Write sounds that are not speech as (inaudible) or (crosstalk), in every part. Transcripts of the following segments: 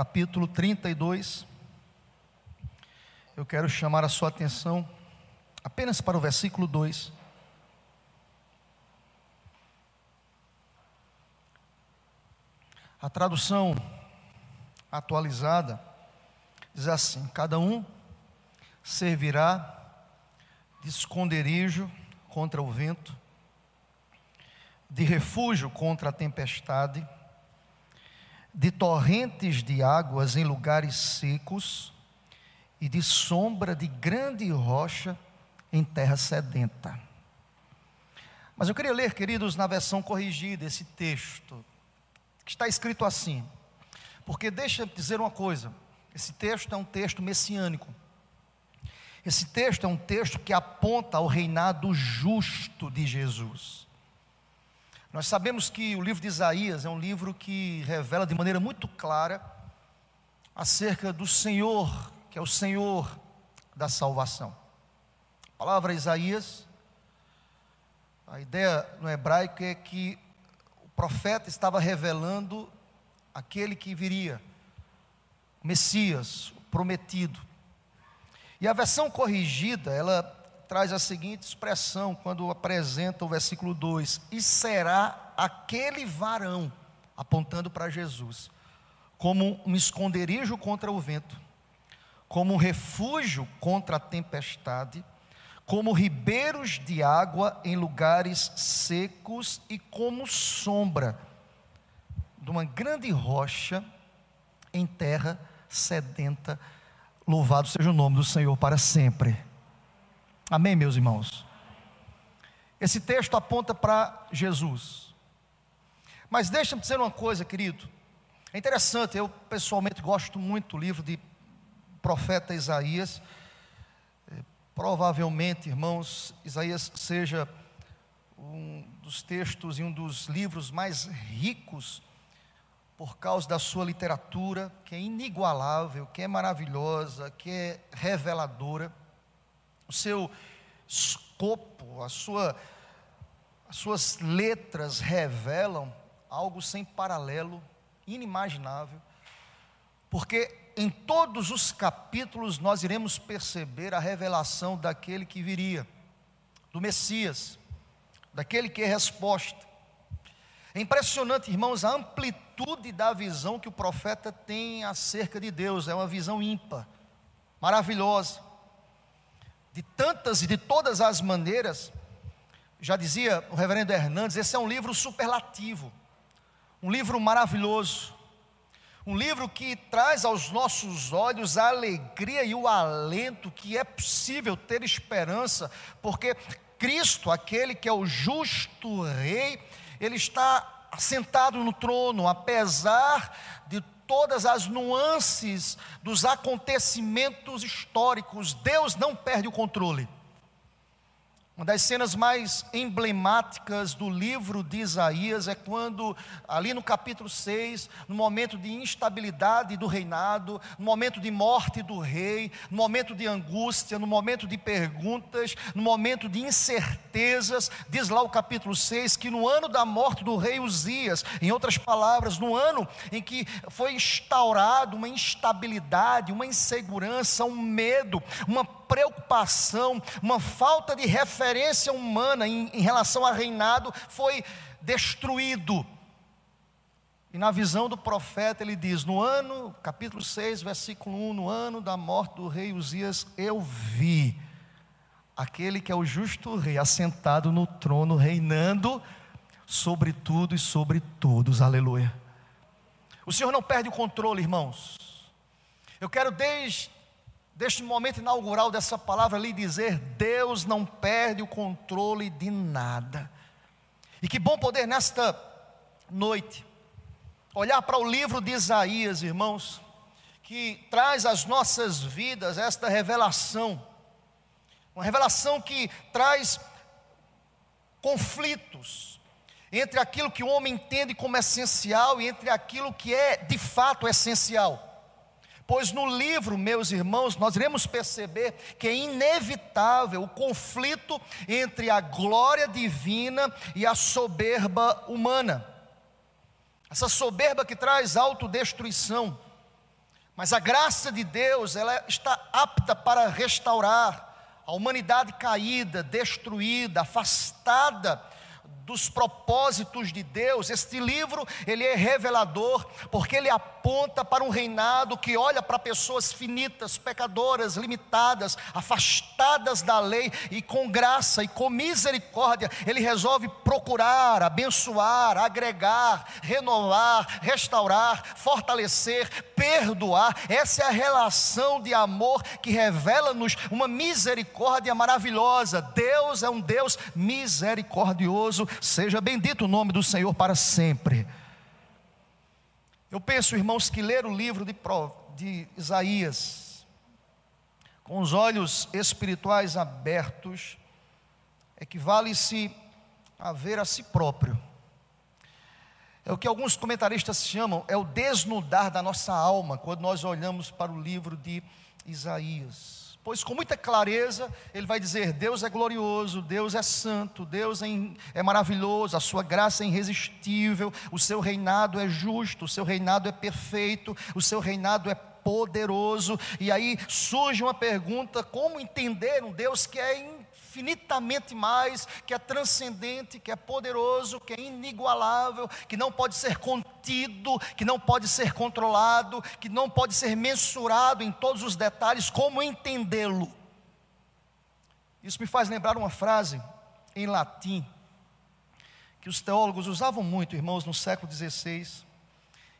capítulo 32. Eu quero chamar a sua atenção apenas para o versículo 2. A tradução atualizada diz assim: Cada um servirá de esconderijo contra o vento, de refúgio contra a tempestade, de torrentes de águas em lugares secos e de sombra de grande rocha em terra sedenta. Mas eu queria ler, queridos, na versão corrigida esse texto, que está escrito assim, porque deixa eu dizer uma coisa: esse texto é um texto messiânico. Esse texto é um texto que aponta ao reinado justo de Jesus. Nós sabemos que o livro de Isaías é um livro que revela de maneira muito clara acerca do Senhor, que é o Senhor da salvação. A palavra Isaías, a ideia no hebraico é que o profeta estava revelando aquele que viria, o Messias, o prometido. E a versão corrigida, ela traz a seguinte expressão quando apresenta o versículo 2: E será aquele varão, apontando para Jesus, como um esconderijo contra o vento, como um refúgio contra a tempestade, como ribeiros de água em lugares secos e como sombra de uma grande rocha em terra sedenta Louvado seja o nome do Senhor para sempre. Amém, meus irmãos? Esse texto aponta para Jesus. Mas deixa-me dizer uma coisa, querido. É interessante, eu pessoalmente gosto muito do livro de profeta Isaías. É, provavelmente, irmãos, Isaías seja um dos textos e um dos livros mais ricos por causa da sua literatura, que é inigualável, que é maravilhosa, que é reveladora, o seu escopo, a sua, as suas letras revelam algo sem paralelo, inimaginável, porque em todos os capítulos nós iremos perceber a revelação daquele que viria, do Messias, daquele que é resposta. É impressionante, irmãos, a amplitude da visão que o profeta tem acerca de Deus, é uma visão ímpar, maravilhosa. De tantas e de todas as maneiras, já dizia o reverendo Hernandes, esse é um livro superlativo, um livro maravilhoso, um livro que traz aos nossos olhos a alegria e o alento que é possível ter esperança, porque Cristo, aquele que é o justo Rei, ele está assentado no trono, apesar de todas as nuances dos acontecimentos históricos, Deus não perde o controle. Uma das cenas mais emblemáticas do livro de Isaías é quando, ali no capítulo 6, no momento de instabilidade do reinado, no momento de morte do rei, no momento de angústia, no momento de perguntas, no momento de incertezas, diz lá o capítulo 6 que no ano da morte do rei Uzias, em outras palavras, no ano em que foi instaurado uma instabilidade, uma insegurança, um medo, uma preocupação, uma falta de referência humana em, em relação a reinado foi destruído. E na visão do profeta ele diz: no ano, capítulo 6, versículo 1, no ano da morte do rei Uzias, eu vi aquele que é o justo rei assentado no trono, reinando sobre tudo e sobre todos. Aleluia. O Senhor não perde o controle, irmãos. Eu quero desde deste momento inaugural dessa palavra lhe dizer: Deus não perde o controle de nada. E que bom poder nesta noite olhar para o livro de Isaías, irmãos, que traz às nossas vidas esta revelação, uma revelação que traz conflitos entre aquilo que o homem entende como essencial e entre aquilo que é de fato essencial. Pois no livro, meus irmãos, nós iremos perceber que é inevitável o conflito entre a glória divina e a soberba humana. Essa soberba que traz autodestruição, Mas a graça de Deus, ela está apta para restaurar a humanidade caída, destruída, afastada dos propósitos de Deus. Este livro, ele é revelador, porque ele aponta para um reinado que olha para pessoas finitas, pecadoras, limitadas, afastadas da lei e com graça e com misericórdia, ele resolve procurar, abençoar, agregar, renovar, restaurar, fortalecer, perdoar. Essa é a relação de amor que revela-nos uma misericórdia maravilhosa. Deus é um Deus misericordioso Seja bendito o nome do Senhor para sempre. Eu penso, irmãos, que ler o livro de, de Isaías, com os olhos espirituais abertos, equivale-se a ver a si próprio. É o que alguns comentaristas chamam, é o desnudar da nossa alma, quando nós olhamos para o livro de Isaías pois com muita clareza ele vai dizer: Deus é glorioso, Deus é santo, Deus é, é, maravilhoso, a sua graça é irresistível, o seu reinado é justo, o seu reinado é perfeito, o seu reinado é poderoso. E aí surge uma pergunta: como entender um Deus que é infinitamente mais, que é transcendente, que é poderoso, que é inigualável, que não pode ser contido, que não pode ser controlado, que não pode ser mensurado em todos os detalhes, como entendê-lo? Isso me faz lembrar uma frase em latim, que os teólogos usavam muito, irmãos, no século XVI.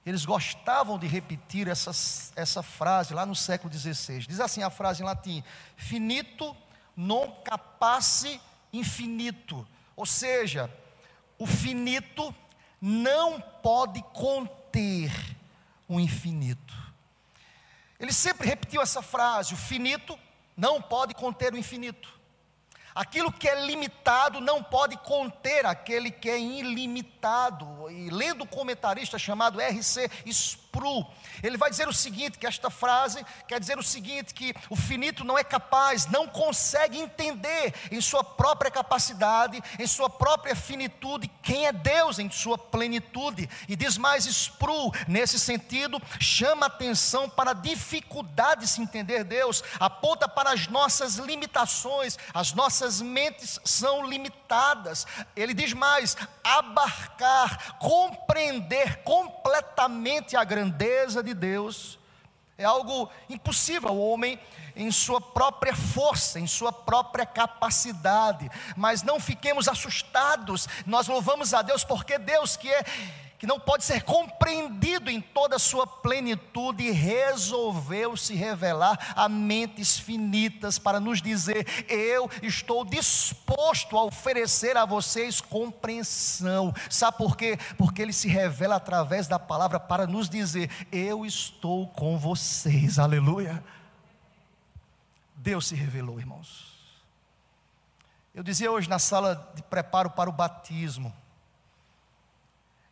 Eles gostavam de repetir essa, essa frase lá no século XVI. Diz assim a frase em latim: finito non capace infinito, ou seja, o finito não pode conter o infinito. Ele sempre repetiu essa frase: o finito não pode conter o infinito. Aquilo que é limitado não pode conter aquele que é ilimitado. E lendo o comentarista chamado R.C. Spru, ele vai dizer o seguinte: que esta frase quer dizer o seguinte: que o finito não é capaz, não consegue entender em sua própria capacidade, em sua própria finitude, quem é Deus em sua plenitude. E diz mais Spru, nesse sentido, chama atenção para a dificuldade de se entender Deus, aponta para as nossas limitações, as nossas mentes são limitadas. Ele diz mais: abarcar, compreender completamente a grandeza de de Deus é algo impossível ao homem em sua própria força, em sua própria capacidade. Mas não fiquemos assustados. Nós louvamos a Deus porque Deus que é que não pode ser compreendido em toda a sua plenitude, resolveu se revelar a mentes finitas para nos dizer: Eu estou disposto a oferecer a vocês compreensão. Sabe por quê? Porque ele se revela através da palavra para nos dizer: Eu estou com vocês. Aleluia. Deus se revelou, irmãos. Eu dizia hoje na sala de preparo para o batismo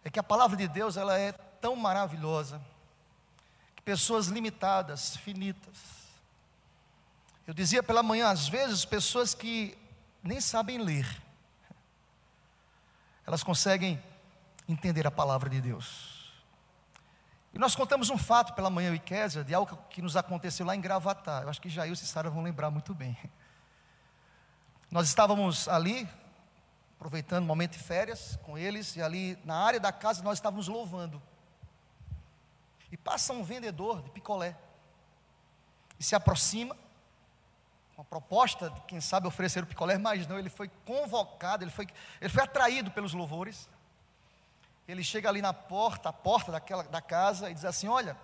é que a palavra de Deus ela é tão maravilhosa que pessoas limitadas, finitas. Eu dizia pela manhã, às vezes, pessoas que nem sabem ler, elas conseguem entender a palavra de Deus. E nós contamos um fato pela manhã, Iquésia, de algo que nos aconteceu lá em Gravatar. Eu acho que Jair e Sara vão lembrar muito bem. Nós estávamos ali, aproveitando o momento de férias com eles, e ali na área da casa nós estávamos louvando. E passa um vendedor de picolé, e se aproxima, com a proposta de quem sabe oferecer o picolé, mas não, ele foi convocado, ele foi, ele foi atraído pelos louvores. Ele chega ali na porta, a porta daquela, da casa, e diz assim: Olha,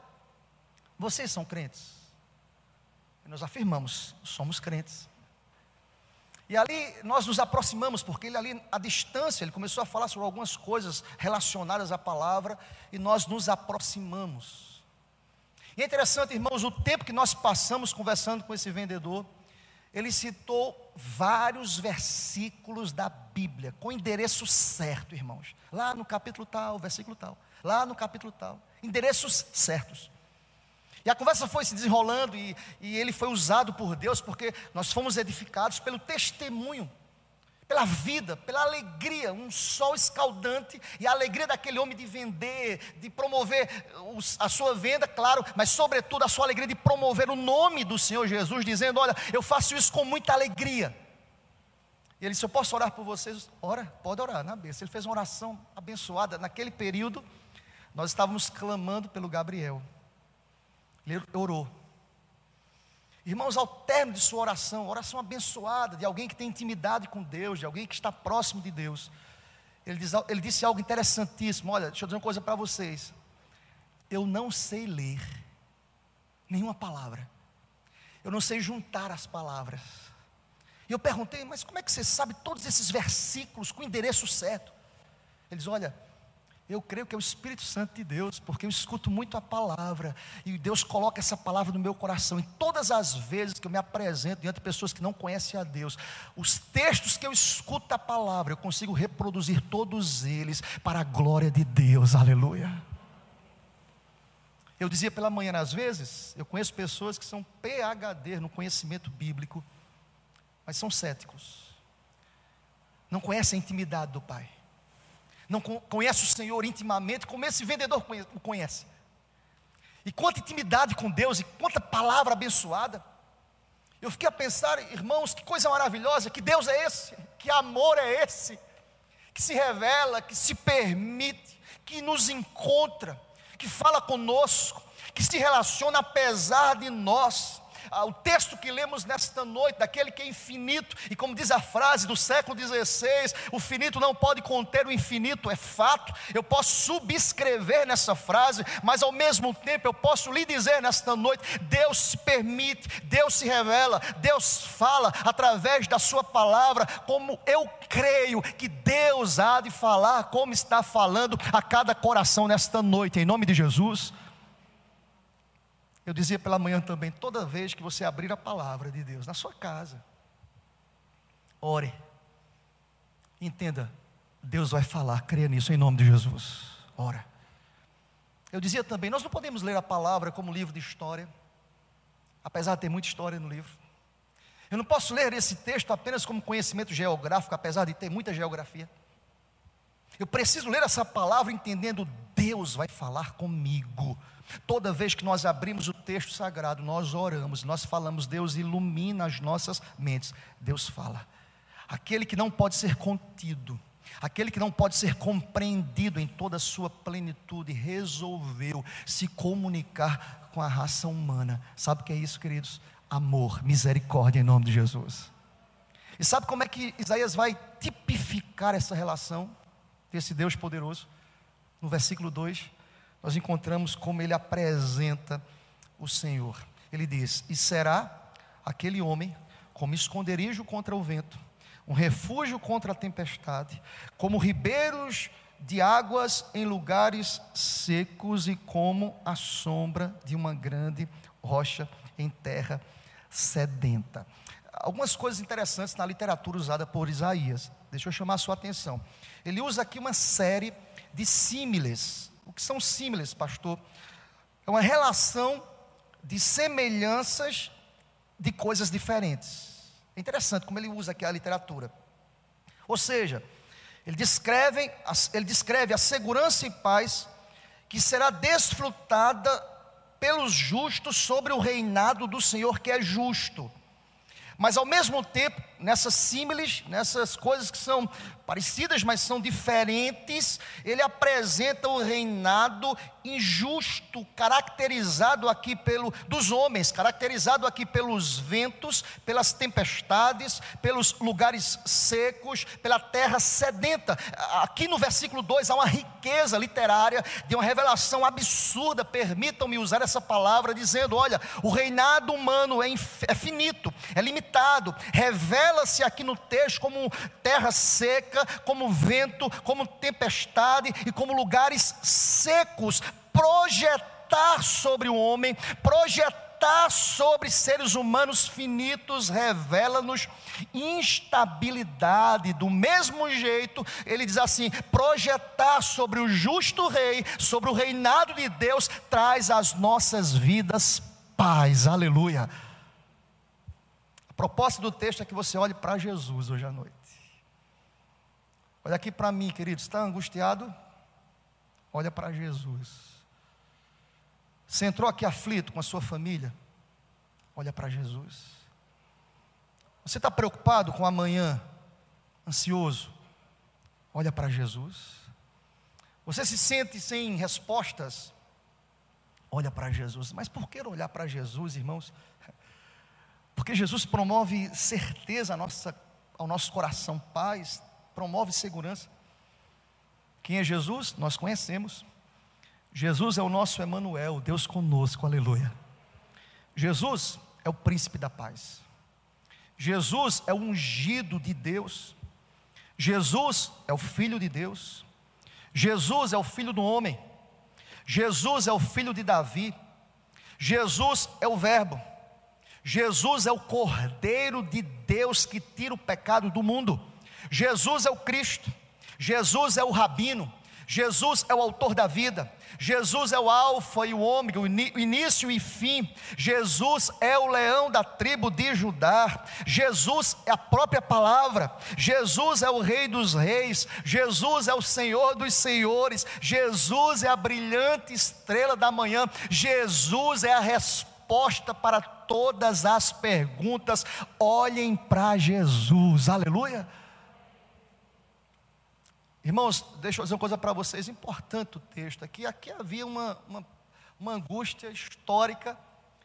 vocês são crentes? E nós afirmamos, somos crentes. E ali nós nos aproximamos, porque ele ali, à distância, ele começou a falar sobre algumas coisas relacionadas à palavra, e nós nos aproximamos. E é interessante, irmãos, o tempo que nós passamos conversando com esse vendedor, ele citou vários versículos da Bíblia, com endereço certo, irmãos. Lá no capítulo tal, versículo tal. Lá no capítulo tal. Endereços certos. E a conversa foi se desenrolando e, e ele foi usado por Deus porque nós fomos edificados pelo testemunho. pela vida, pela alegria, um sol escaldante e a alegria daquele homem de vender, de promover a sua venda, claro, mas sobretudo a sua alegria de promover o nome do Senhor Jesus, dizendo: Olha, eu faço isso com muita alegria. E ele disse: Eu posso orar por vocês? Ora, pode orar na bênção. Ele fez uma oração abençoada. Naquele período, nós estávamos clamando pelo Gabriel. Ele orou. Irmãos, ao término de sua oração, oração abençoada, de alguém que tem intimidade com Deus, de alguém que está próximo de Deus, ele, diz, ele disse algo interessantíssimo: Olha, deixa eu dizer uma coisa para vocês. Eu não sei ler nenhuma palavra, eu não sei juntar as palavras. E eu perguntei, mas como é que você sabe todos esses versículos com o endereço certo? Ele diz: Olha, eu creio que é o Espírito Santo de Deus, porque eu escuto muito a palavra, e Deus coloca essa palavra no meu coração. E todas as vezes que eu me apresento diante de pessoas que não conhecem a Deus, os textos que eu escuto a palavra, eu consigo reproduzir todos eles para a glória de Deus, aleluia. Eu dizia pela manhã, às vezes, eu conheço pessoas que são PHD no conhecimento bíblico, mas são céticos, não conhecem a intimidade do Pai não conhece o Senhor intimamente, como esse vendedor o conhece. E quanta intimidade com Deus, e quanta palavra abençoada. Eu fiquei a pensar, irmãos, que coisa maravilhosa, que Deus é esse, que amor é esse, que se revela, que se permite, que nos encontra, que fala conosco, que se relaciona apesar de nós o texto que lemos nesta noite, daquele que é infinito, e como diz a frase do século XVI, o finito não pode conter o infinito, é fato. Eu posso subscrever nessa frase, mas ao mesmo tempo eu posso lhe dizer nesta noite: Deus permite, Deus se revela, Deus fala através da Sua palavra, como eu creio que Deus há de falar, como está falando a cada coração nesta noite, em nome de Jesus. Eu dizia pela manhã também, toda vez que você abrir a palavra de Deus na sua casa, ore. Entenda, Deus vai falar, creia nisso em nome de Jesus. Ora. Eu dizia também, nós não podemos ler a palavra como livro de história, apesar de ter muita história no livro. Eu não posso ler esse texto apenas como conhecimento geográfico, apesar de ter muita geografia. Eu preciso ler essa palavra entendendo Deus vai falar comigo. Toda vez que nós abrimos o texto sagrado, nós oramos, nós falamos, Deus ilumina as nossas mentes. Deus fala. Aquele que não pode ser contido, aquele que não pode ser compreendido em toda a sua plenitude, resolveu se comunicar com a raça humana. Sabe o que é isso, queridos? Amor, misericórdia em nome de Jesus. E sabe como é que Isaías vai tipificar essa relação desse Deus poderoso? No versículo 2 nós encontramos como ele apresenta o Senhor. Ele diz: E será aquele homem como esconderijo contra o vento, um refúgio contra a tempestade, como ribeiros de águas em lugares secos e como a sombra de uma grande rocha em terra sedenta. Algumas coisas interessantes na literatura usada por Isaías. Deixa eu chamar a sua atenção. Ele usa aqui uma série de símiles o que são símiles, pastor? É uma relação de semelhanças de coisas diferentes. É interessante como ele usa aqui a literatura. Ou seja, ele descreve, ele descreve a segurança e paz que será desfrutada pelos justos sobre o reinado do Senhor que é justo. Mas ao mesmo tempo, nessas símiles, nessas coisas que são parecidas, mas são diferentes, ele apresenta o reinado injusto, caracterizado aqui pelo dos homens, caracterizado aqui pelos ventos, pelas tempestades, pelos lugares secos, pela terra sedenta. Aqui no versículo 2 há uma riqueza literária de uma revelação absurda. Permitam-me usar essa palavra dizendo, olha, o reinado humano é, é finito, é limitado. Revela-se aqui no texto como terra seca como vento, como tempestade e como lugares secos. Projetar sobre o homem, projetar sobre seres humanos finitos, revela-nos instabilidade. Do mesmo jeito, ele diz assim: projetar sobre o justo rei, sobre o reinado de Deus, traz às nossas vidas paz. Aleluia. Proposta do texto é que você olhe para Jesus hoje à noite. Olha aqui para mim, querido, está angustiado? Olha para Jesus. Você entrou aqui aflito com a sua família? Olha para Jesus. Você está preocupado com amanhã? Ansioso? Olha para Jesus. Você se sente sem respostas? Olha para Jesus. Mas por que olhar para Jesus, irmãos? Porque Jesus promove certeza ao nosso coração, paz, promove segurança. Quem é Jesus? Nós conhecemos. Jesus é o nosso Emanuel, Deus conosco, aleluia. Jesus é o príncipe da paz. Jesus é o ungido de Deus. Jesus é o filho de Deus. Jesus é o filho do homem. Jesus é o filho de Davi. Jesus é o Verbo. Jesus é o Cordeiro de Deus que tira o pecado do mundo. Jesus é o Cristo. Jesus é o Rabino. Jesus é o autor da vida, Jesus é o Alfa e o Ômega, o início e fim, Jesus é o leão da tribo de Judá, Jesus é a própria palavra, Jesus é o Rei dos Reis, Jesus é o Senhor dos Senhores, Jesus é a brilhante estrela da manhã, Jesus é a resposta para todas as perguntas, olhem para Jesus, aleluia. Irmãos, deixa eu dizer uma coisa para vocês, importante o texto aqui. Aqui havia uma, uma, uma angústia histórica,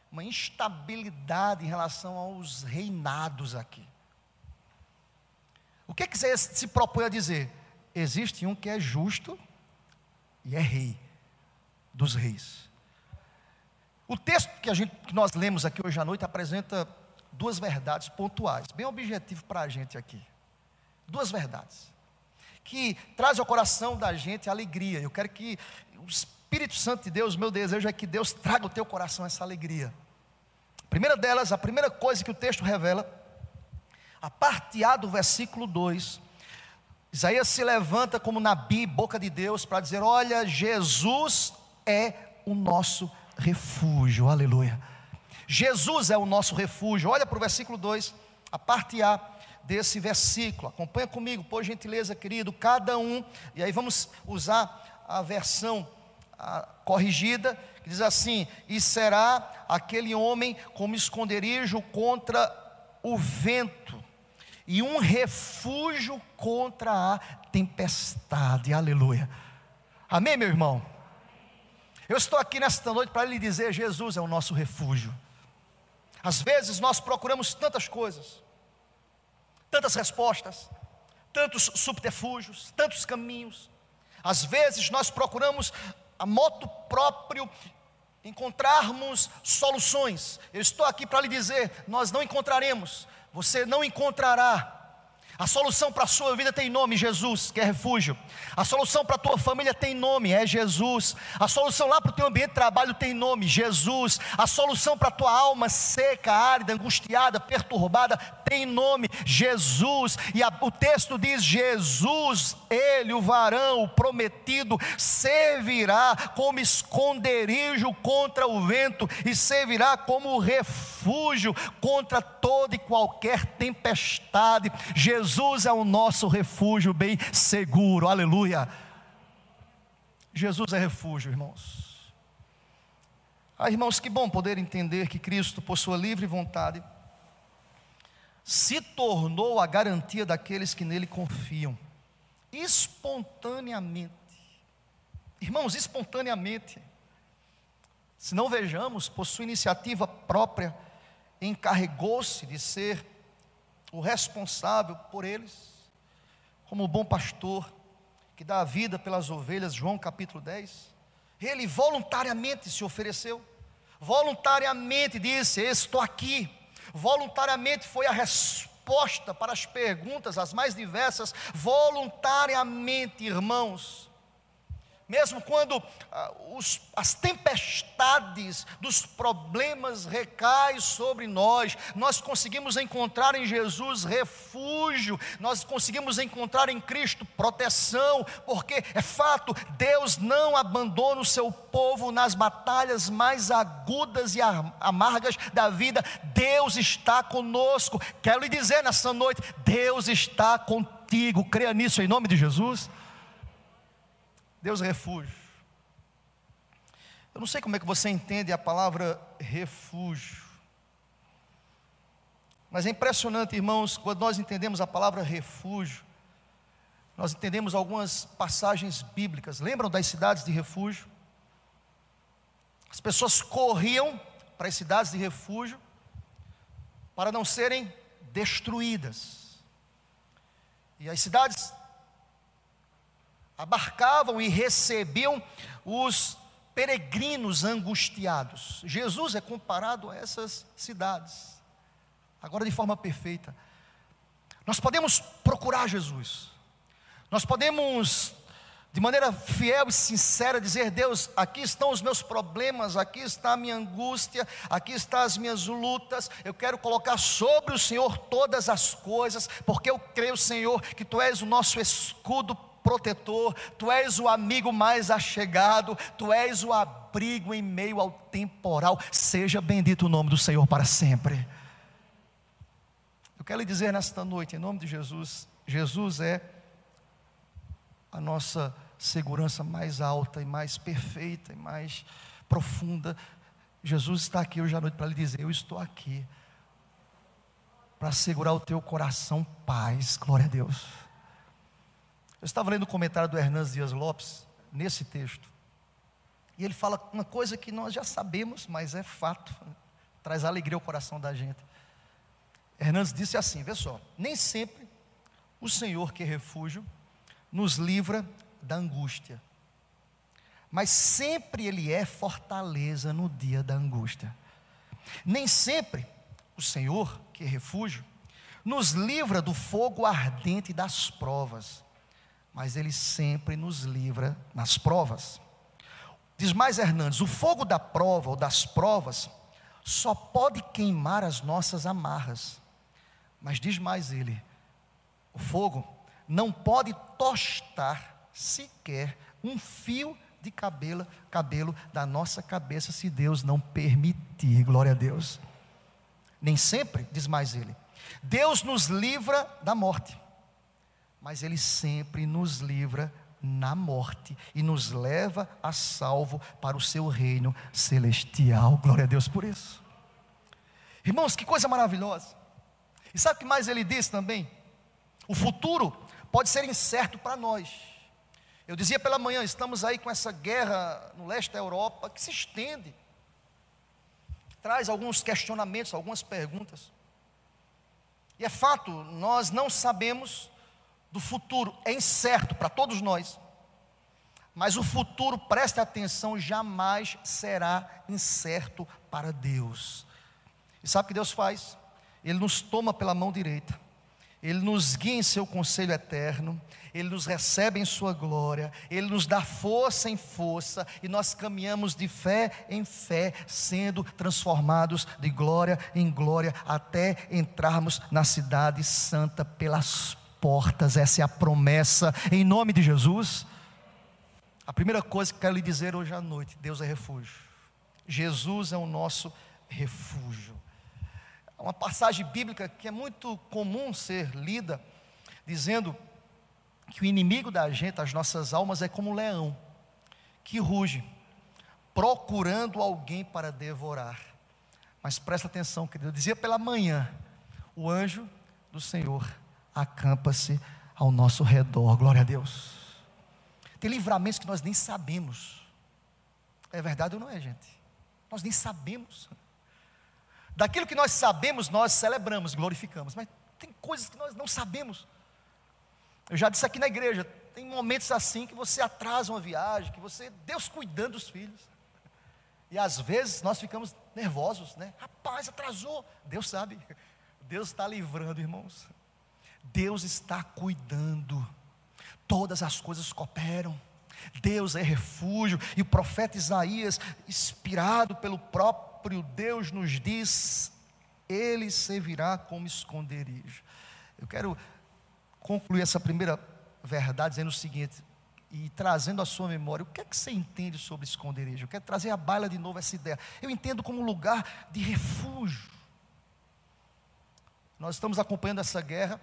uma instabilidade em relação aos reinados aqui. O que, é que você se propõe a dizer? Existe um que é justo e é rei dos reis. O texto que, a gente, que nós lemos aqui hoje à noite apresenta duas verdades pontuais, bem objetivo para a gente aqui. Duas verdades que traz ao coração da gente alegria. Eu quero que o Espírito Santo de Deus, meu desejo é que Deus traga ao teu coração essa alegria. A primeira delas, a primeira coisa que o texto revela, a parte A do versículo 2, Isaías se levanta como Nabi, boca de Deus, para dizer: Olha, Jesus é o nosso refúgio, aleluia. Jesus é o nosso refúgio. Olha para o versículo 2, a parte A desse versículo. Acompanha comigo, por gentileza, querido, cada um, e aí vamos usar a versão a, corrigida, que diz assim: E será aquele homem como esconderijo contra o vento, e um refúgio contra a tempestade. Aleluia. Amém, meu irmão? Eu estou aqui nesta noite para lhe dizer: Jesus é o nosso refúgio. Às vezes nós procuramos tantas coisas, tantas respostas, tantos subterfúgios, tantos caminhos. Às vezes nós procuramos a moto próprio encontrarmos soluções. Eu estou aqui para lhe dizer, nós não encontraremos, você não encontrará a solução para a sua vida tem nome, Jesus, que é refúgio. A solução para a tua família tem nome, é Jesus. A solução lá para o teu ambiente de trabalho tem nome, Jesus. A solução para a tua alma seca, árida, angustiada, perturbada, tem nome, Jesus. E a, o texto diz: Jesus, Ele, o varão, o prometido, servirá como esconderijo contra o vento e servirá como refúgio contra toda e qualquer tempestade. Jesus Jesus é o nosso refúgio bem seguro, aleluia. Jesus é refúgio, irmãos. Ah, irmãos, que bom poder entender que Cristo, por sua livre vontade, se tornou a garantia daqueles que nele confiam, espontaneamente. Irmãos, espontaneamente. Se não vejamos, por sua iniciativa própria, encarregou-se de ser o responsável por eles, como o bom pastor que dá a vida pelas ovelhas, João capítulo 10. Ele voluntariamente se ofereceu, voluntariamente disse: Estou aqui. Voluntariamente foi a resposta para as perguntas, as mais diversas, voluntariamente, irmãos mesmo quando ah, os, as tempestades dos problemas recaem sobre nós, nós conseguimos encontrar em Jesus refúgio, nós conseguimos encontrar em Cristo proteção, porque é fato, Deus não abandona o seu povo nas batalhas mais agudas e amargas da vida, Deus está conosco. Quero lhe dizer nessa noite: Deus está contigo. Creia nisso em nome de Jesus. Deus é refúgio. Eu não sei como é que você entende a palavra refúgio. Mas é impressionante, irmãos, quando nós entendemos a palavra refúgio, nós entendemos algumas passagens bíblicas. Lembram das cidades de refúgio? As pessoas corriam para as cidades de refúgio para não serem destruídas. E as cidades abarcavam e recebiam os peregrinos angustiados. Jesus é comparado a essas cidades, agora de forma perfeita. Nós podemos procurar Jesus, nós podemos de maneira fiel e sincera, dizer: Deus, aqui estão os meus problemas, aqui está a minha angústia, aqui estão as minhas lutas. Eu quero colocar sobre o Senhor todas as coisas, porque eu creio, Senhor, que Tu és o nosso escudo protetor, Tu és o amigo mais achegado, Tu és o abrigo em meio ao temporal. Seja bendito o nome do Senhor para sempre. Eu quero lhe dizer nesta noite, em nome de Jesus: Jesus é a nossa segurança mais alta e mais perfeita e mais profunda. Jesus está aqui hoje à noite para lhe dizer: Eu estou aqui para segurar o teu coração paz, glória a Deus. Eu estava lendo o comentário do Hernandes Dias Lopes, nesse texto, e ele fala uma coisa que nós já sabemos, mas é fato, traz alegria ao coração da gente. Hernandes disse assim: vê só, nem sempre o Senhor que é refúgio nos livra da angústia. Mas sempre Ele é fortaleza no dia da angústia. Nem sempre o Senhor, que é refúgio, nos livra do fogo ardente das provas, mas Ele sempre nos livra nas provas. Diz mais Hernandes: o fogo da prova ou das provas só pode queimar as nossas amarras. Mas diz mais ele: o fogo não pode tostar sequer um fio de cabelo, cabelo da nossa cabeça, se Deus não permitir. Glória a Deus. Nem sempre, diz mais ele. Deus nos livra da morte, mas Ele sempre nos livra na morte e nos leva a salvo para o seu reino celestial. Glória a Deus por isso. Irmãos, que coisa maravilhosa. E sabe o que mais ele diz também? O futuro pode ser incerto para nós. Eu dizia pela manhã, estamos aí com essa guerra no leste da Europa que se estende, traz alguns questionamentos, algumas perguntas. E é fato, nós não sabemos do futuro, é incerto para todos nós. Mas o futuro, preste atenção, jamais será incerto para Deus. E sabe o que Deus faz? Ele nos toma pela mão direita ele nos guia em seu conselho eterno, Ele nos recebe em sua glória, Ele nos dá força em força, e nós caminhamos de fé em fé, sendo transformados de glória em glória, até entrarmos na cidade santa pelas portas. Essa é a promessa, em nome de Jesus. A primeira coisa que quero lhe dizer hoje à noite: Deus é refúgio, Jesus é o nosso refúgio uma passagem bíblica que é muito comum ser lida, dizendo que o inimigo da gente, as nossas almas, é como um leão que ruge, procurando alguém para devorar. Mas presta atenção, querido, eu dizia pela manhã: o anjo do Senhor acampa-se ao nosso redor, glória a Deus. Tem livramentos que nós nem sabemos. É verdade ou não é, gente? Nós nem sabemos. Daquilo que nós sabemos, nós celebramos, glorificamos, mas tem coisas que nós não sabemos. Eu já disse aqui na igreja, tem momentos assim que você atrasa uma viagem, que você, Deus cuidando dos filhos. E às vezes nós ficamos nervosos, né? Rapaz, atrasou. Deus sabe. Deus está livrando, irmãos. Deus está cuidando. Todas as coisas cooperam. Deus é refúgio. E o profeta Isaías, inspirado pelo próprio Deus nos diz: Ele servirá como esconderijo. Eu quero concluir essa primeira verdade dizendo o seguinte, e trazendo a sua memória, o que é que você entende sobre esconderijo? Eu quero trazer à baila de novo essa ideia. Eu entendo como um lugar de refúgio. Nós estamos acompanhando essa guerra,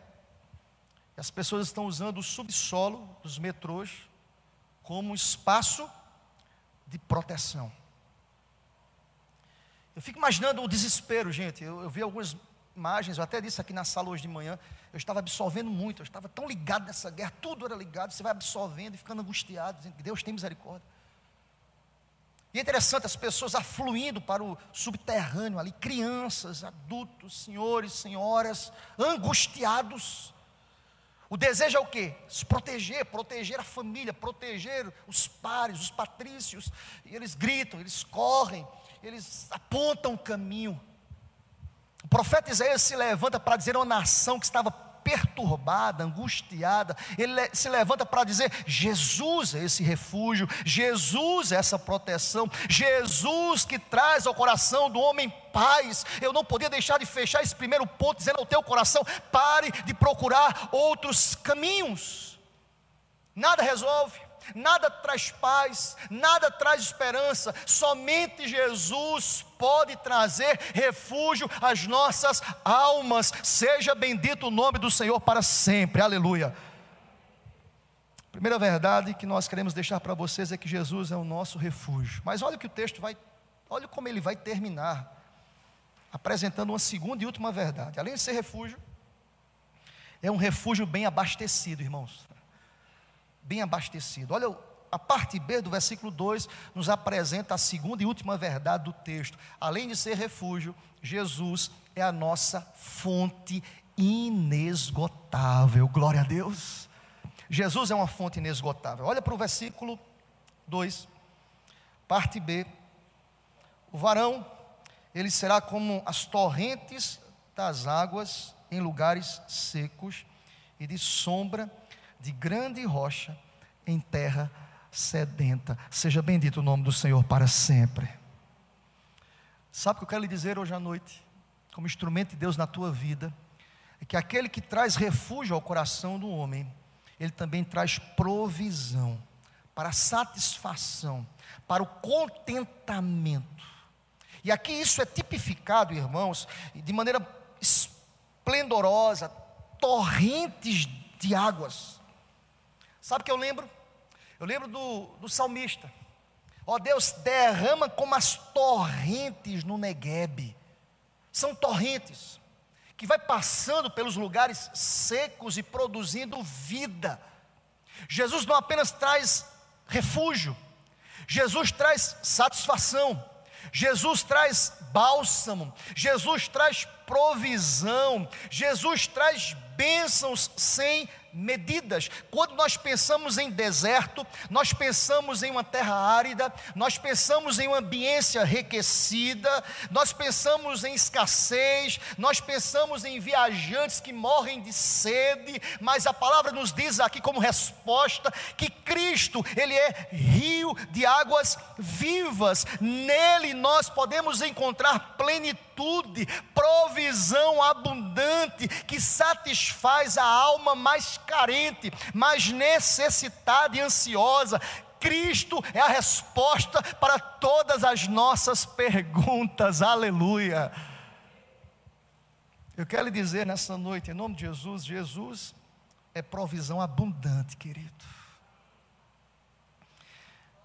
As pessoas estão usando o subsolo dos metrôs como espaço de proteção. Eu fico imaginando o desespero, gente. Eu, eu vi algumas imagens, eu até disse aqui na sala hoje de manhã, eu estava absorvendo muito, eu estava tão ligado nessa guerra, tudo era ligado, você vai absorvendo e ficando angustiado, dizendo que Deus tem misericórdia. E é interessante as pessoas afluindo para o subterrâneo ali, crianças, adultos, senhores, senhoras, angustiados. O desejo é o quê? Se proteger, proteger a família, proteger os pares, os patrícios. E eles gritam, eles correm, eles apontam o caminho. O profeta Isaías se levanta para dizer a uma nação que estava perturbada, angustiada, ele se levanta para dizer: Jesus é esse refúgio, Jesus é essa proteção, Jesus que traz ao coração do homem paz. Eu não podia deixar de fechar esse primeiro ponto, dizendo ao teu coração: pare de procurar outros caminhos. Nada resolve nada traz paz, nada traz esperança, somente Jesus pode trazer refúgio às nossas almas. Seja bendito o nome do Senhor para sempre, aleluia. Primeira verdade que nós queremos deixar para vocês é que Jesus é o nosso refúgio. Mas olha que o texto vai, olha como ele vai terminar, apresentando uma segunda e última verdade. Além de ser refúgio, é um refúgio bem abastecido, irmãos bem abastecido. Olha, a parte B do versículo 2 nos apresenta a segunda e última verdade do texto. Além de ser refúgio, Jesus é a nossa fonte inesgotável. Glória a Deus. Jesus é uma fonte inesgotável. Olha para o versículo 2, parte B. O varão, ele será como as torrentes das águas em lugares secos e de sombra de grande rocha em terra sedenta. Seja bendito o nome do Senhor para sempre. Sabe o que eu quero lhe dizer hoje à noite, como instrumento de Deus na tua vida? É que aquele que traz refúgio ao coração do homem, ele também traz provisão para a satisfação, para o contentamento. E aqui isso é tipificado, irmãos, de maneira esplendorosa, torrentes de águas. Sabe o que eu lembro? Eu lembro do, do salmista. Ó oh, Deus, derrama como as torrentes no Neguebe. São torrentes que vai passando pelos lugares secos e produzindo vida. Jesus não apenas traz refúgio, Jesus traz satisfação, Jesus traz bálsamo, Jesus traz provisão, Jesus traz bênçãos sem medidas. Quando nós pensamos em deserto, nós pensamos em uma terra árida, nós pensamos em uma ambiência enriquecida, nós pensamos em escassez, nós pensamos em viajantes que morrem de sede, mas a palavra nos diz aqui como resposta que Cristo, ele é rio de águas vivas. Nele nós podemos encontrar plenitude, provisão abundante que satisfaz a alma mais carente, mais necessitada e ansiosa. Cristo é a resposta para todas as nossas perguntas, aleluia. Eu quero lhe dizer nessa noite, em nome de Jesus, Jesus é provisão abundante, querido.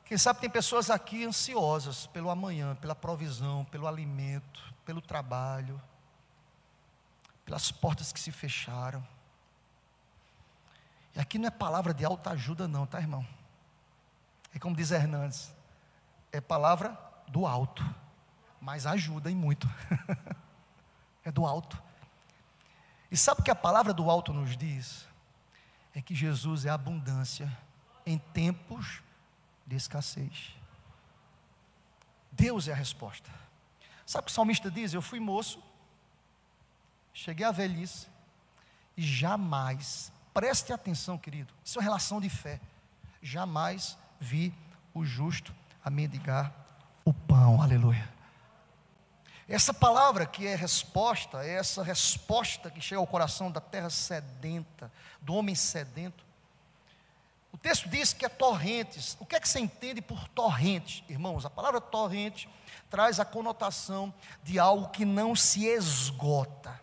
Quem sabe tem pessoas aqui ansiosas pelo amanhã, pela provisão, pelo alimento, pelo trabalho, pelas portas que se fecharam. E aqui não é palavra de alta ajuda, não, tá, irmão? É como diz Hernandes, é palavra do alto, mas ajuda em muito. (laughs) é do alto. E sabe o que a palavra do alto nos diz? É que Jesus é abundância em tempos de escassez. Deus é a resposta. Sabe o que o salmista diz? Eu fui moço, cheguei à velhice e jamais Preste atenção, querido. Isso é uma relação de fé. Jamais vi o justo a mendigar o pão. Aleluia. Essa palavra que é resposta, é essa resposta que chega ao coração da terra sedenta, do homem sedento. O texto diz que é torrentes. O que é que você entende por torrente, irmãos? A palavra torrente traz a conotação de algo que não se esgota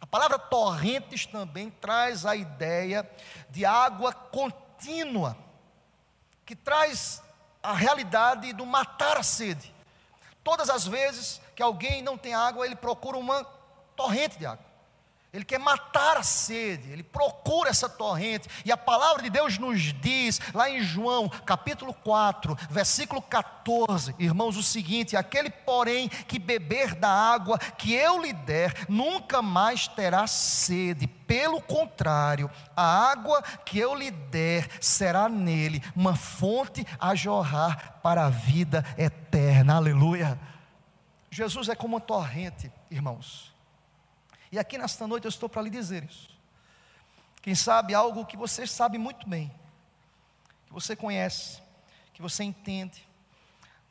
A palavra torrentes também traz a ideia de água contínua, que traz a realidade do matar a sede. Todas as vezes que alguém não tem água, ele procura uma torrente de água. Ele quer matar a sede, ele procura essa torrente, e a palavra de Deus nos diz, lá em João, capítulo 4, versículo 14, irmãos, o seguinte: aquele, porém, que beber da água que eu lhe der, nunca mais terá sede, pelo contrário, a água que eu lhe der será nele uma fonte a jorrar para a vida eterna, aleluia. Jesus é como uma torrente, irmãos e aqui nesta noite eu estou para lhe dizer isso. Quem sabe algo que você sabe muito bem, que você conhece, que você entende,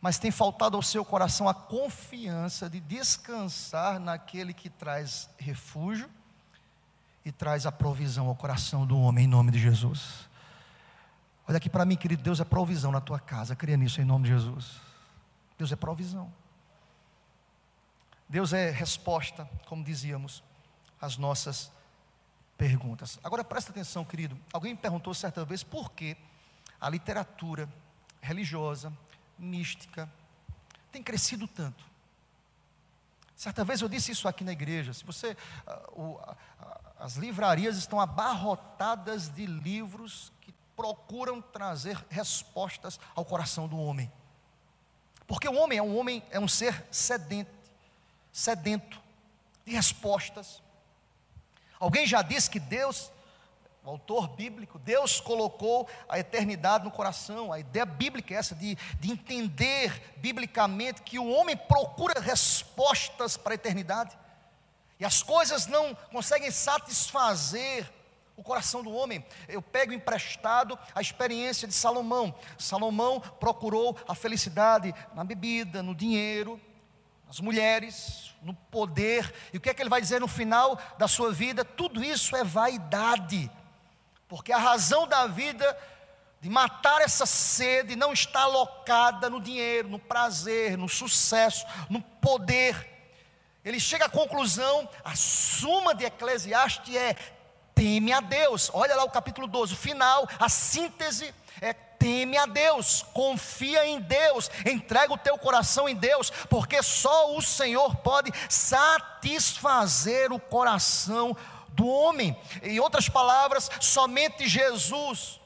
mas tem faltado ao seu coração a confiança de descansar naquele que traz refúgio e traz a provisão ao coração do homem, em nome de Jesus. Olha aqui para mim, querido, Deus é provisão na tua casa, creia nisso em nome de Jesus. Deus é provisão. Deus é resposta, como dizíamos as nossas perguntas. Agora presta atenção, querido. Alguém me perguntou certa vez por que a literatura religiosa, mística, tem crescido tanto. Certa vez eu disse isso aqui na igreja. Se você, uh, uh, as livrarias estão abarrotadas de livros que procuram trazer respostas ao coração do homem. Porque o homem é um homem, é um ser sedento, sedento de respostas. Alguém já disse que Deus, o autor bíblico, Deus colocou a eternidade no coração. A ideia bíblica é essa, de, de entender biblicamente que o homem procura respostas para a eternidade. E as coisas não conseguem satisfazer o coração do homem. Eu pego emprestado a experiência de Salomão. Salomão procurou a felicidade na bebida, no dinheiro, nas mulheres, no poder. E o que é que ele vai dizer no final da sua vida? Tudo isso é vaidade. Porque a razão da vida de matar essa sede não está alocada no dinheiro, no prazer, no sucesso, no poder. Ele chega à conclusão, a suma de Eclesiastes é teme a Deus. Olha lá o capítulo 12, o final, a síntese teme a Deus, confia em Deus, entrega o teu coração em Deus, porque só o Senhor pode satisfazer o coração do homem. Em outras palavras, somente Jesus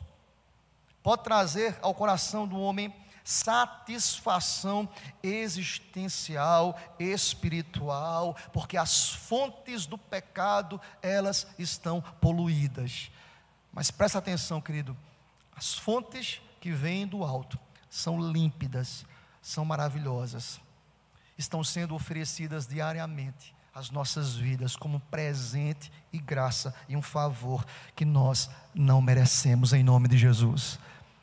pode trazer ao coração do homem satisfação existencial, espiritual, porque as fontes do pecado, elas estão poluídas. Mas presta atenção, querido, as fontes que vêm do alto são límpidas, são maravilhosas, estão sendo oferecidas diariamente às nossas vidas como presente e graça e um favor que nós não merecemos em nome de Jesus.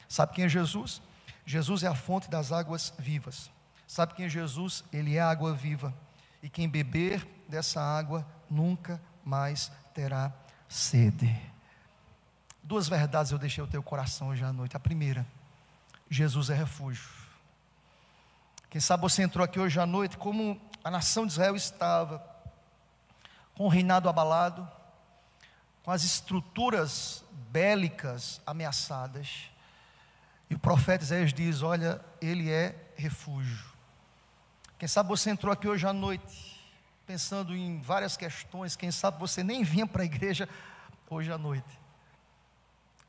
Sabe quem é Jesus? Jesus é a fonte das águas vivas. Sabe quem é Jesus? Ele é a água viva. E quem beber dessa água nunca mais terá sede. Duas verdades eu deixei o teu coração hoje à noite. A primeira, Jesus é refúgio. Quem sabe você entrou aqui hoje à noite como a nação de Israel estava, com o reinado abalado, com as estruturas bélicas ameaçadas. E o profeta Isaías diz: Olha, ele é refúgio. Quem sabe você entrou aqui hoje à noite, pensando em várias questões, quem sabe você nem vinha para a igreja hoje à noite.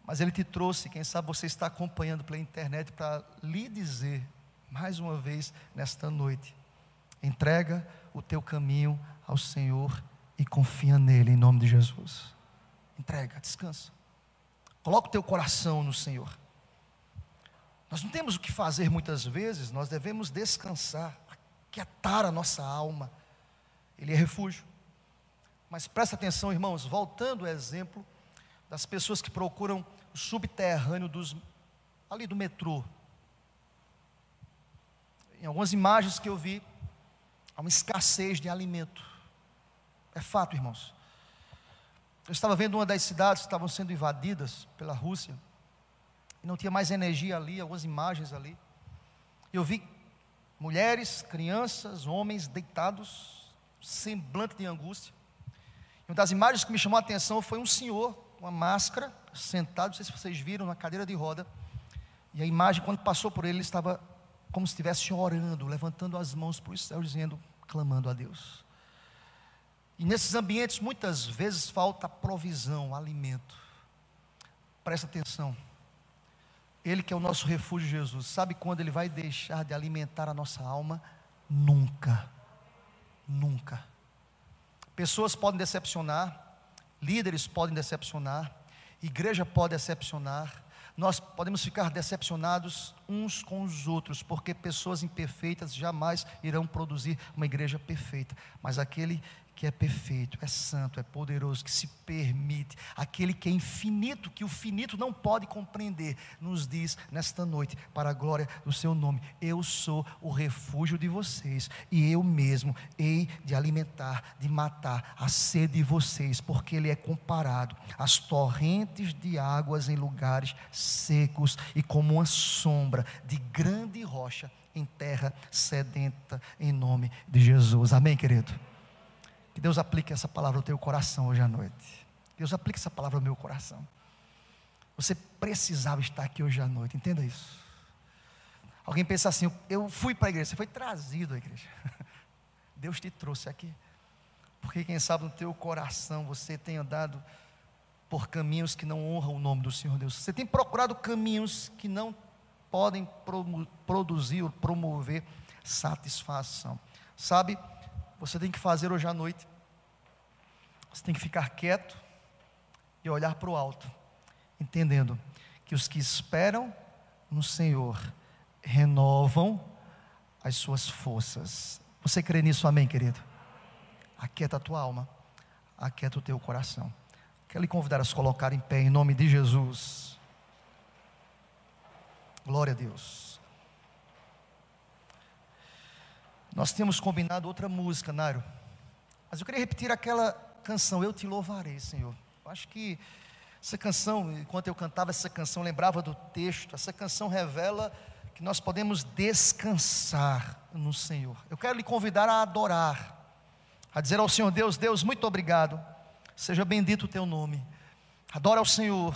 Mas ele te trouxe, quem sabe você está acompanhando pela internet para lhe dizer, mais uma vez, nesta noite: entrega o teu caminho ao Senhor e confia nele, em nome de Jesus. Entrega, descansa. Coloca o teu coração no Senhor. Nós não temos o que fazer muitas vezes, nós devemos descansar, aquietar a nossa alma. Ele é refúgio. Mas presta atenção, irmãos, voltando ao exemplo das pessoas que procuram subterrâneo dos, ali do metrô. Em algumas imagens que eu vi, há uma escassez de alimento. É fato, irmãos. Eu estava vendo uma das cidades que estavam sendo invadidas pela Rússia. E não tinha mais energia ali, algumas imagens ali. Eu vi mulheres, crianças, homens deitados, semblante de angústia. Uma das imagens que me chamou a atenção foi um senhor, uma máscara, sentado, não sei se vocês viram, na cadeira de roda. E a imagem, quando passou por ele, ele estava como se estivesse orando, levantando as mãos para o céu, dizendo, clamando a Deus. E nesses ambientes, muitas vezes falta provisão, alimento. Presta atenção. Ele que é o nosso refúgio, Jesus, sabe quando ele vai deixar de alimentar a nossa alma? Nunca. Nunca. Pessoas podem decepcionar, líderes podem decepcionar, igreja pode decepcionar, nós podemos ficar decepcionados uns com os outros, porque pessoas imperfeitas jamais irão produzir uma igreja perfeita, mas aquele que é perfeito, é santo, é poderoso, que se permite, aquele que é infinito, que o finito não pode compreender, nos diz nesta noite, para a glória do seu nome: Eu sou o refúgio de vocês, e eu mesmo hei de alimentar, de matar a sede de vocês, porque Ele é comparado às torrentes de águas em lugares secos e como uma sombra de grande rocha em terra sedenta, em nome de Jesus. Amém, querido? Que Deus aplique essa palavra no teu coração hoje à noite. Deus aplique essa palavra no meu coração. Você precisava estar aqui hoje à noite, entenda isso. Alguém pensa assim: eu fui para a igreja, você foi trazido à igreja. (laughs) Deus te trouxe aqui. Porque quem sabe no teu coração você tem andado por caminhos que não honram o nome do Senhor Deus. Você tem procurado caminhos que não podem produzir ou promover satisfação. Sabe? Você tem que fazer hoje à noite. Você tem que ficar quieto e olhar para o alto, entendendo que os que esperam no Senhor renovam as suas forças. Você crê nisso, amém, querido? Aquieta a tua alma, aquieta o teu coração. Quero lhe convidar a se colocar em pé em nome de Jesus. Glória a Deus. Nós temos combinado outra música, Nário. Mas eu queria repetir aquela canção, Eu Te Louvarei, Senhor. Eu acho que essa canção, enquanto eu cantava essa canção, lembrava do texto. Essa canção revela que nós podemos descansar no Senhor. Eu quero lhe convidar a adorar, a dizer ao Senhor Deus: Deus, muito obrigado. Seja bendito o teu nome. Adore ao Senhor,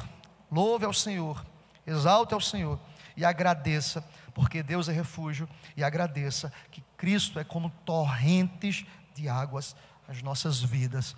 louve ao Senhor, exalte ao Senhor e agradeça, porque Deus é refúgio, e agradeça que Cristo é como torrentes de águas as nossas vidas.